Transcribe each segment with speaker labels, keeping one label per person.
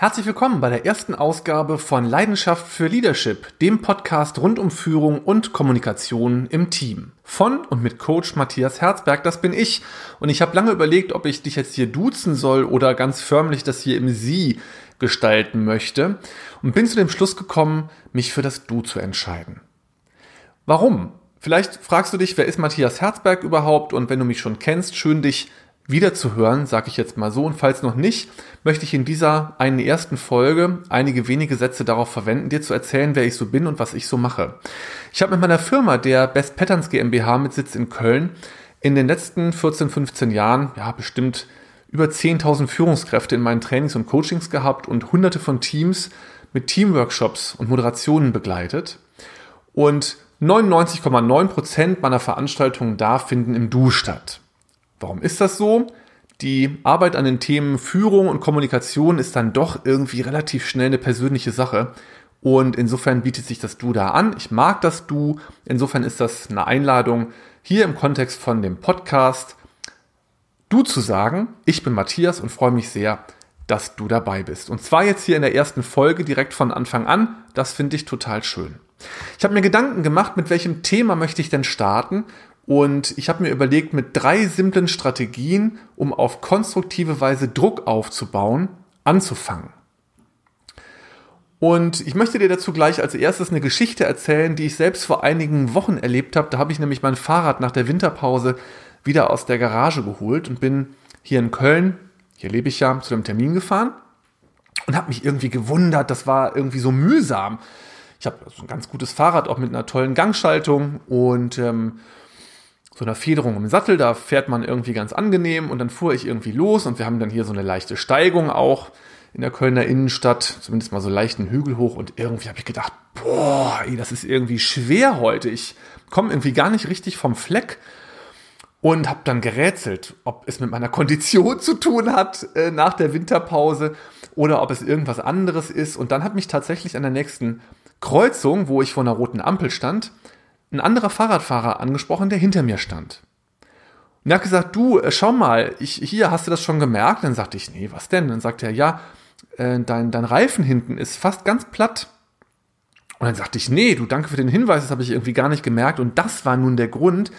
Speaker 1: Herzlich willkommen bei der ersten Ausgabe von Leidenschaft für Leadership, dem Podcast rund um Führung und Kommunikation im Team. Von und mit Coach Matthias Herzberg, das bin ich. Und ich habe lange überlegt, ob ich dich jetzt hier duzen soll oder ganz förmlich das hier im Sie gestalten möchte und bin zu dem Schluss gekommen, mich für das Du zu entscheiden. Warum? Vielleicht fragst du dich, wer ist Matthias Herzberg überhaupt? Und wenn du mich schon kennst, schön dich wiederzuhören, sage ich jetzt mal so. Und falls noch nicht, möchte ich in dieser einen ersten Folge einige wenige Sätze darauf verwenden, dir zu erzählen, wer ich so bin und was ich so mache. Ich habe mit meiner Firma, der Best Patterns GmbH mit Sitz in Köln, in den letzten 14, 15 Jahren, ja, bestimmt über 10.000 Führungskräfte in meinen Trainings und Coachings gehabt und hunderte von Teams mit Teamworkshops und Moderationen begleitet. Und 99,9 Prozent meiner Veranstaltungen da finden im Du statt. Warum ist das so? Die Arbeit an den Themen Führung und Kommunikation ist dann doch irgendwie relativ schnell eine persönliche Sache. Und insofern bietet sich das Du da an. Ich mag das Du. Insofern ist das eine Einladung, hier im Kontext von dem Podcast Du zu sagen. Ich bin Matthias und freue mich sehr, dass du dabei bist. Und zwar jetzt hier in der ersten Folge direkt von Anfang an. Das finde ich total schön. Ich habe mir Gedanken gemacht, mit welchem Thema möchte ich denn starten und ich habe mir überlegt, mit drei simplen Strategien, um auf konstruktive Weise Druck aufzubauen, anzufangen. Und ich möchte dir dazu gleich als erstes eine Geschichte erzählen, die ich selbst vor einigen Wochen erlebt habe. Da habe ich nämlich mein Fahrrad nach der Winterpause wieder aus der Garage geholt und bin hier in Köln, hier lebe ich ja, zu einem Termin gefahren und habe mich irgendwie gewundert, das war irgendwie so mühsam. Ich habe so ein ganz gutes Fahrrad, auch mit einer tollen Gangschaltung und ähm, so einer Federung im Sattel, da fährt man irgendwie ganz angenehm und dann fuhr ich irgendwie los und wir haben dann hier so eine leichte Steigung auch in der Kölner Innenstadt, zumindest mal so leichten Hügel hoch und irgendwie habe ich gedacht, boah, ey, das ist irgendwie schwer heute. Ich komme irgendwie gar nicht richtig vom Fleck und habe dann gerätselt, ob es mit meiner Kondition zu tun hat äh, nach der Winterpause oder ob es irgendwas anderes ist. Und dann hat mich tatsächlich an der nächsten Kreuzung, wo ich vor einer roten Ampel stand, ein anderer Fahrradfahrer angesprochen, der hinter mir stand. Und er hat gesagt, du, äh, schau mal, ich, hier hast du das schon gemerkt? Dann sagte ich, nee, was denn? Dann sagte er, ja, äh, dein, dein Reifen hinten ist fast ganz platt. Und dann sagte ich, nee, du, danke für den Hinweis, das habe ich irgendwie gar nicht gemerkt. Und das war nun der Grund,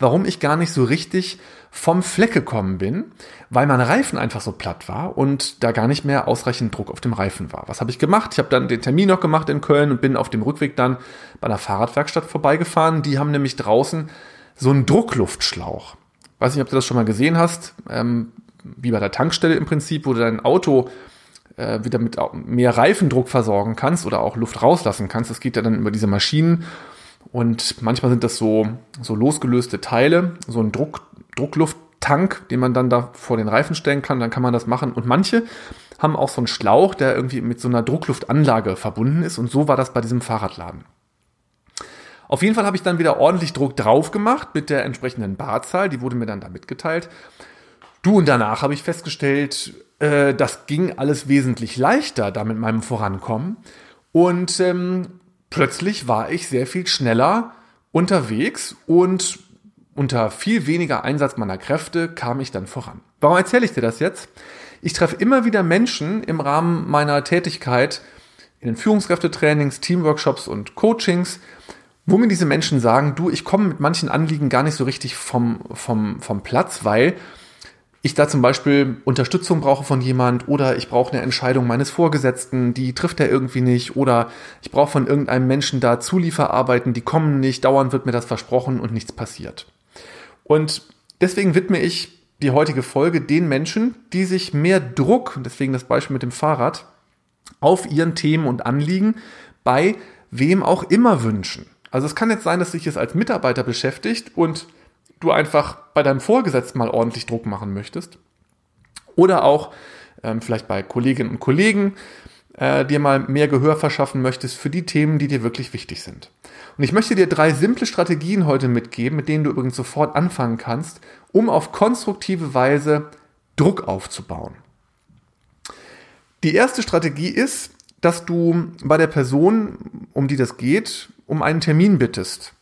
Speaker 1: warum ich gar nicht so richtig vom Fleck gekommen bin, weil mein Reifen einfach so platt war und da gar nicht mehr ausreichend Druck auf dem Reifen war. Was habe ich gemacht? Ich habe dann den Termin noch gemacht in Köln und bin auf dem Rückweg dann bei einer Fahrradwerkstatt vorbeigefahren. Die haben nämlich draußen so einen Druckluftschlauch. Weiß nicht, ob du das schon mal gesehen hast, ähm, wie bei der Tankstelle im Prinzip, wo du dein Auto äh, wieder mit mehr Reifendruck versorgen kannst oder auch Luft rauslassen kannst. Das geht ja dann über diese Maschinen und manchmal sind das so, so losgelöste Teile, so ein Druck, Drucklufttank, den man dann da vor den Reifen stellen kann, dann kann man das machen. Und manche haben auch so einen Schlauch, der irgendwie mit so einer Druckluftanlage verbunden ist. Und so war das bei diesem Fahrradladen. Auf jeden Fall habe ich dann wieder ordentlich Druck drauf gemacht mit der entsprechenden Barzahl. Die wurde mir dann da mitgeteilt. Du und danach habe ich festgestellt, äh, das ging alles wesentlich leichter da mit meinem Vorankommen. Und ähm, plötzlich war ich sehr viel schneller unterwegs und unter viel weniger Einsatz meiner Kräfte kam ich dann voran. Warum erzähle ich dir das jetzt? Ich treffe immer wieder Menschen im Rahmen meiner Tätigkeit in den Führungskräftetrainings, Teamworkshops und Coachings, wo mir diese Menschen sagen, du, ich komme mit manchen Anliegen gar nicht so richtig vom, vom, vom Platz, weil ich da zum Beispiel Unterstützung brauche von jemand oder ich brauche eine Entscheidung meines Vorgesetzten, die trifft er irgendwie nicht oder ich brauche von irgendeinem Menschen da Zulieferarbeiten, die kommen nicht, dauernd wird mir das versprochen und nichts passiert. Und deswegen widme ich die heutige Folge den Menschen, die sich mehr Druck, deswegen das Beispiel mit dem Fahrrad, auf ihren Themen und Anliegen bei wem auch immer wünschen. Also es kann jetzt sein, dass sich es als Mitarbeiter beschäftigt und du einfach bei deinem Vorgesetzten mal ordentlich Druck machen möchtest. Oder auch ähm, vielleicht bei Kolleginnen und Kollegen äh, dir mal mehr Gehör verschaffen möchtest für die Themen, die dir wirklich wichtig sind. Und ich möchte dir drei simple Strategien heute mitgeben, mit denen du übrigens sofort anfangen kannst, um auf konstruktive Weise Druck aufzubauen. Die erste Strategie ist, dass du bei der Person, um die das geht, um einen Termin bittest.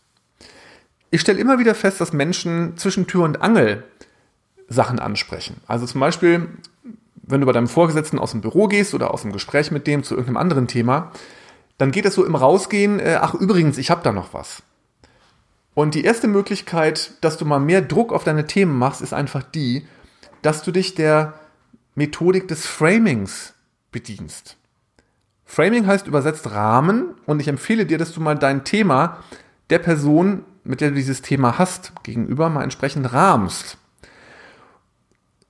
Speaker 1: Ich stelle immer wieder fest, dass Menschen zwischen Tür und Angel Sachen ansprechen. Also zum Beispiel, wenn du bei deinem Vorgesetzten aus dem Büro gehst oder aus dem Gespräch mit dem zu irgendeinem anderen Thema, dann geht es so im Rausgehen, äh, ach übrigens, ich habe da noch was. Und die erste Möglichkeit, dass du mal mehr Druck auf deine Themen machst, ist einfach die, dass du dich der Methodik des Framings bedienst. Framing heißt übersetzt Rahmen und ich empfehle dir, dass du mal dein Thema der Person, mit der du dieses Thema hast, gegenüber mal entsprechend rahmst.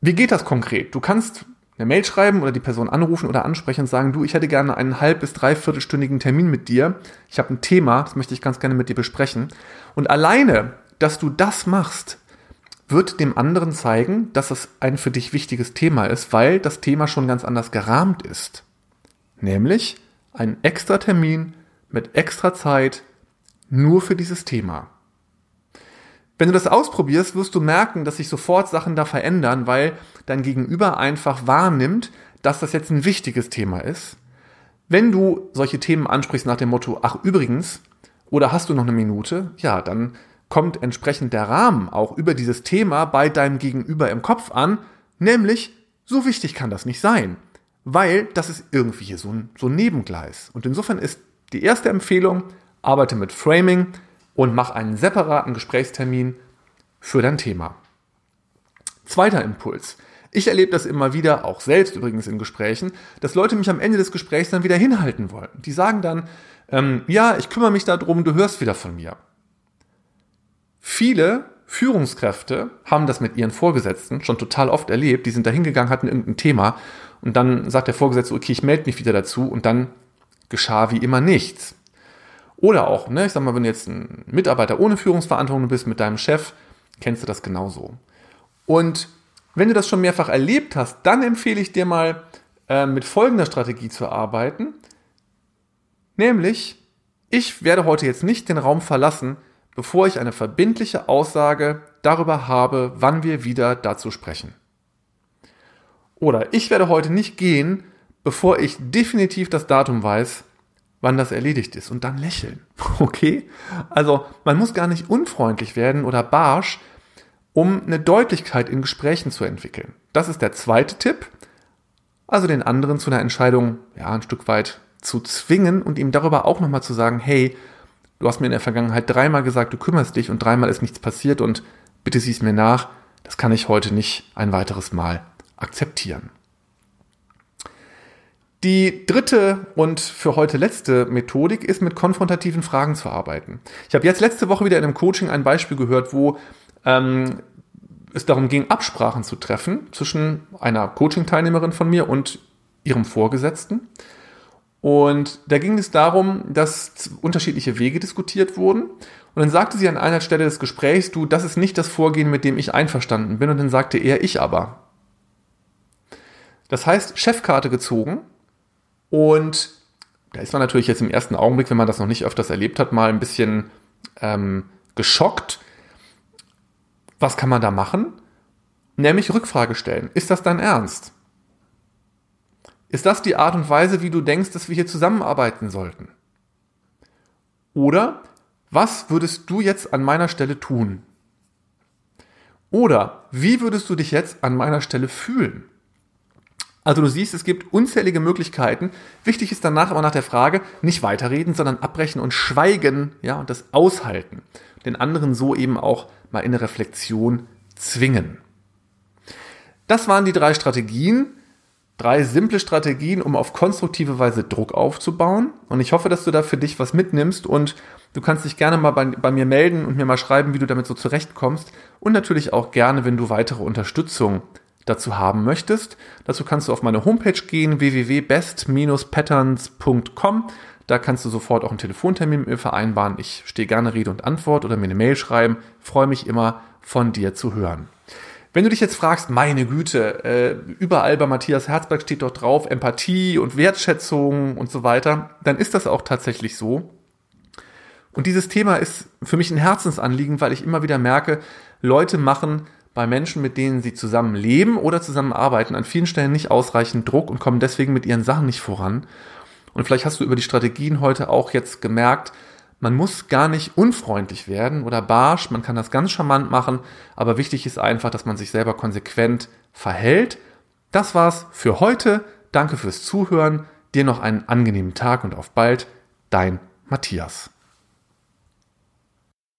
Speaker 1: Wie geht das konkret? Du kannst eine Mail schreiben oder die Person anrufen oder ansprechen und sagen, du, ich hätte gerne einen halb- bis dreiviertelstündigen Termin mit dir. Ich habe ein Thema, das möchte ich ganz gerne mit dir besprechen. Und alleine, dass du das machst, wird dem anderen zeigen, dass es ein für dich wichtiges Thema ist, weil das Thema schon ganz anders gerahmt ist. Nämlich ein extra Termin mit extra Zeit nur für dieses Thema. Wenn du das ausprobierst, wirst du merken, dass sich sofort Sachen da verändern, weil dein Gegenüber einfach wahrnimmt, dass das jetzt ein wichtiges Thema ist. Wenn du solche Themen ansprichst nach dem Motto, ach übrigens, oder hast du noch eine Minute, ja, dann kommt entsprechend der Rahmen auch über dieses Thema bei deinem Gegenüber im Kopf an, nämlich, so wichtig kann das nicht sein, weil das ist irgendwie hier so ein, so ein Nebengleis. Und insofern ist die erste Empfehlung, arbeite mit Framing und mach einen separaten Gesprächstermin für dein Thema. Zweiter Impuls. Ich erlebe das immer wieder, auch selbst übrigens in Gesprächen, dass Leute mich am Ende des Gesprächs dann wieder hinhalten wollen. Die sagen dann, ähm, ja, ich kümmere mich darum, du hörst wieder von mir. Viele Führungskräfte haben das mit ihren Vorgesetzten schon total oft erlebt. Die sind da hingegangen, hatten irgendein Thema und dann sagt der Vorgesetzte, okay, ich melde mich wieder dazu und dann geschah wie immer nichts. Oder auch, ne, ich sag mal, wenn du jetzt ein Mitarbeiter ohne Führungsverantwortung bist mit deinem Chef, kennst du das genauso. Und wenn du das schon mehrfach erlebt hast, dann empfehle ich dir mal, äh, mit folgender Strategie zu arbeiten. Nämlich, ich werde heute jetzt nicht den Raum verlassen, bevor ich eine verbindliche Aussage darüber habe, wann wir wieder dazu sprechen. Oder ich werde heute nicht gehen, bevor ich definitiv das Datum weiß, wann das erledigt ist und dann lächeln. Okay? Also man muss gar nicht unfreundlich werden oder barsch, um eine Deutlichkeit in Gesprächen zu entwickeln. Das ist der zweite Tipp. Also den anderen zu einer Entscheidung ja ein Stück weit zu zwingen und ihm darüber auch nochmal zu sagen, hey, du hast mir in der Vergangenheit dreimal gesagt, du kümmerst dich und dreimal ist nichts passiert und bitte siehst mir nach, das kann ich heute nicht ein weiteres Mal akzeptieren. Die dritte und für heute letzte Methodik ist, mit konfrontativen Fragen zu arbeiten. Ich habe jetzt letzte Woche wieder in einem Coaching ein Beispiel gehört, wo ähm, es darum ging, Absprachen zu treffen zwischen einer Coaching-Teilnehmerin von mir und ihrem Vorgesetzten. Und da ging es darum, dass unterschiedliche Wege diskutiert wurden. Und dann sagte sie an einer Stelle des Gesprächs, du, das ist nicht das Vorgehen, mit dem ich einverstanden bin. Und dann sagte er, ich aber. Das heißt, Chefkarte gezogen und da ist man natürlich jetzt im ersten Augenblick, wenn man das noch nicht öfters erlebt hat, mal ein bisschen ähm, geschockt. Was kann man da machen? Nämlich Rückfrage stellen. Ist das dein Ernst? Ist das die Art und Weise, wie du denkst, dass wir hier zusammenarbeiten sollten? Oder was würdest du jetzt an meiner Stelle tun? Oder wie würdest du dich jetzt an meiner Stelle fühlen? Also du siehst, es gibt unzählige Möglichkeiten. Wichtig ist danach aber nach der Frage, nicht weiterreden, sondern abbrechen und schweigen, ja, und das aushalten. Den anderen so eben auch mal in eine Reflexion zwingen. Das waren die drei Strategien. Drei simple Strategien, um auf konstruktive Weise Druck aufzubauen. Und ich hoffe, dass du da für dich was mitnimmst und du kannst dich gerne mal bei, bei mir melden und mir mal schreiben, wie du damit so zurechtkommst. Und natürlich auch gerne, wenn du weitere Unterstützung dazu haben möchtest. Dazu kannst du auf meine Homepage gehen, www.best-patterns.com. Da kannst du sofort auch einen Telefontermin mit mir vereinbaren. Ich stehe gerne Rede und Antwort oder mir eine Mail schreiben. freue mich immer, von dir zu hören. Wenn du dich jetzt fragst, meine Güte, äh, überall bei Matthias Herzberg steht doch drauf Empathie und Wertschätzung und so weiter, dann ist das auch tatsächlich so. Und dieses Thema ist für mich ein Herzensanliegen, weil ich immer wieder merke, Leute machen bei Menschen, mit denen sie zusammen leben oder zusammenarbeiten, an vielen Stellen nicht ausreichend Druck und kommen deswegen mit ihren Sachen nicht voran. Und vielleicht hast du über die Strategien heute auch jetzt gemerkt, man muss gar nicht unfreundlich werden oder barsch, man kann das ganz charmant machen, aber wichtig ist einfach, dass man sich selber konsequent verhält Das war's für heute. Danke fürs Zuhören. Dir noch einen angenehmen Tag und auf bald. Dein Matthias.